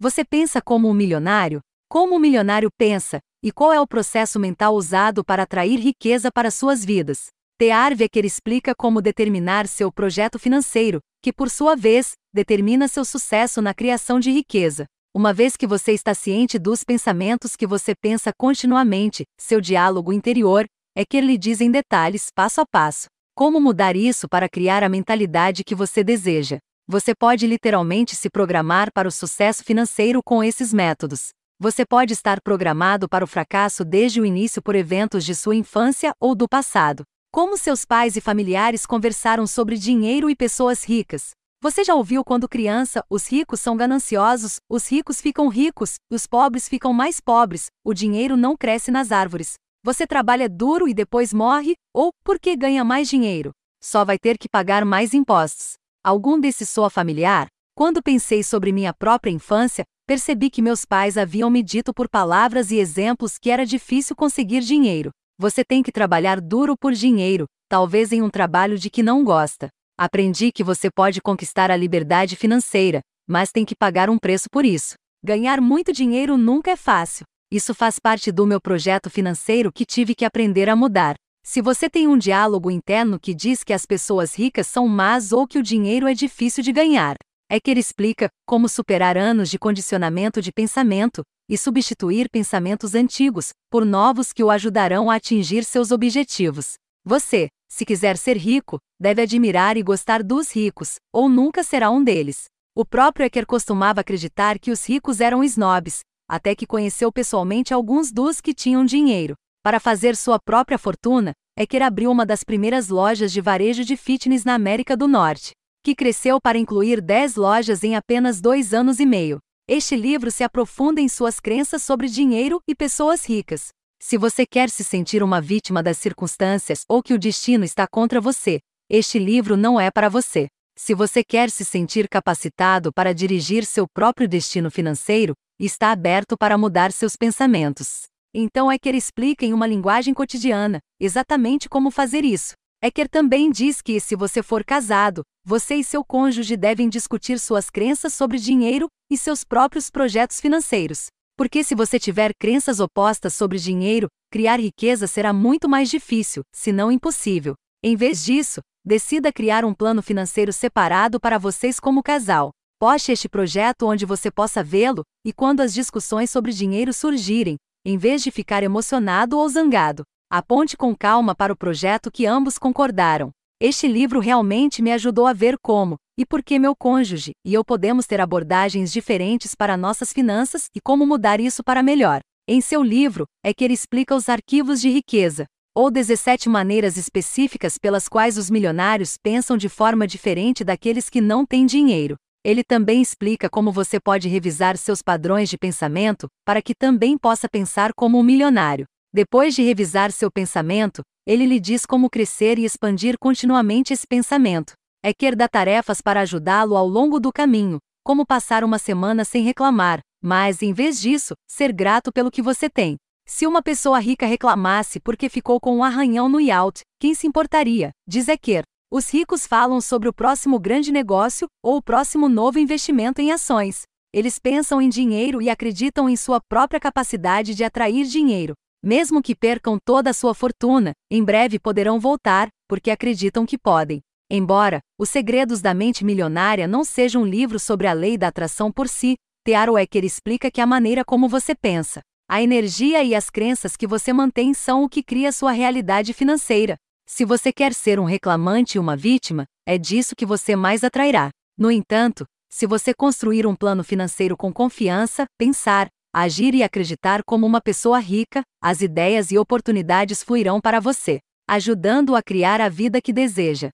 Você pensa como um milionário? Como um milionário pensa? E qual é o processo mental usado para atrair riqueza para suas vidas? T. Harv Eker explica como determinar seu projeto financeiro, que por sua vez, determina seu sucesso na criação de riqueza. Uma vez que você está ciente dos pensamentos que você pensa continuamente, seu diálogo interior, é que ele diz em detalhes, passo a passo, como mudar isso para criar a mentalidade que você deseja. Você pode literalmente se programar para o sucesso financeiro com esses métodos. Você pode estar programado para o fracasso desde o início por eventos de sua infância ou do passado. Como seus pais e familiares conversaram sobre dinheiro e pessoas ricas. Você já ouviu quando criança, os ricos são gananciosos, os ricos ficam ricos, os pobres ficam mais pobres, o dinheiro não cresce nas árvores. Você trabalha duro e depois morre, ou, porque ganha mais dinheiro? Só vai ter que pagar mais impostos. Algum desses soa familiar? Quando pensei sobre minha própria infância, percebi que meus pais haviam me dito por palavras e exemplos que era difícil conseguir dinheiro. Você tem que trabalhar duro por dinheiro, talvez em um trabalho de que não gosta. Aprendi que você pode conquistar a liberdade financeira, mas tem que pagar um preço por isso. Ganhar muito dinheiro nunca é fácil. Isso faz parte do meu projeto financeiro que tive que aprender a mudar. Se você tem um diálogo interno que diz que as pessoas ricas são más ou que o dinheiro é difícil de ganhar, é que ele explica como superar anos de condicionamento de pensamento e substituir pensamentos antigos por novos que o ajudarão a atingir seus objetivos. Você, se quiser ser rico, deve admirar e gostar dos ricos, ou nunca será um deles. O próprio Eker costumava acreditar que os ricos eram snobs, até que conheceu pessoalmente alguns dos que tinham dinheiro. Para fazer sua própria fortuna, Eker abriu uma das primeiras lojas de varejo de fitness na América do Norte, que cresceu para incluir 10 lojas em apenas dois anos e meio. Este livro se aprofunda em suas crenças sobre dinheiro e pessoas ricas. Se você quer se sentir uma vítima das circunstâncias ou que o destino está contra você, este livro não é para você. Se você quer se sentir capacitado para dirigir seu próprio destino financeiro, está aberto para mudar seus pensamentos. Então Ecker explica em uma linguagem cotidiana exatamente como fazer isso. Ecker também diz que, se você for casado, você e seu cônjuge devem discutir suas crenças sobre dinheiro e seus próprios projetos financeiros. Porque se você tiver crenças opostas sobre dinheiro, criar riqueza será muito mais difícil, se não impossível. Em vez disso, decida criar um plano financeiro separado para vocês como casal. Poste este projeto onde você possa vê-lo, e quando as discussões sobre dinheiro surgirem, em vez de ficar emocionado ou zangado, aponte com calma para o projeto que ambos concordaram. Este livro realmente me ajudou a ver como, e por que meu cônjuge e eu podemos ter abordagens diferentes para nossas finanças e como mudar isso para melhor. Em seu livro, é que ele explica os arquivos de riqueza, ou 17 maneiras específicas pelas quais os milionários pensam de forma diferente daqueles que não têm dinheiro. Ele também explica como você pode revisar seus padrões de pensamento para que também possa pensar como um milionário. Depois de revisar seu pensamento, ele lhe diz como crescer e expandir continuamente esse pensamento. É quer dar tarefas para ajudá-lo ao longo do caminho, como passar uma semana sem reclamar, mas, em vez disso, ser grato pelo que você tem. Se uma pessoa rica reclamasse porque ficou com um arranhão no yacht, quem se importaria? Diz Eker. Os ricos falam sobre o próximo grande negócio ou o próximo novo investimento em ações. Eles pensam em dinheiro e acreditam em sua própria capacidade de atrair dinheiro. Mesmo que percam toda a sua fortuna, em breve poderão voltar, porque acreditam que podem. Embora Os Segredos da Mente Milionária não seja um livro sobre a lei da atração por si, T.R. Ecker explica que a maneira como você pensa, a energia e as crenças que você mantém são o que cria sua realidade financeira. Se você quer ser um reclamante e uma vítima, é disso que você mais atrairá. No entanto, se você construir um plano financeiro com confiança, pensar, agir e acreditar como uma pessoa rica, as ideias e oportunidades fluirão para você, ajudando-o a criar a vida que deseja.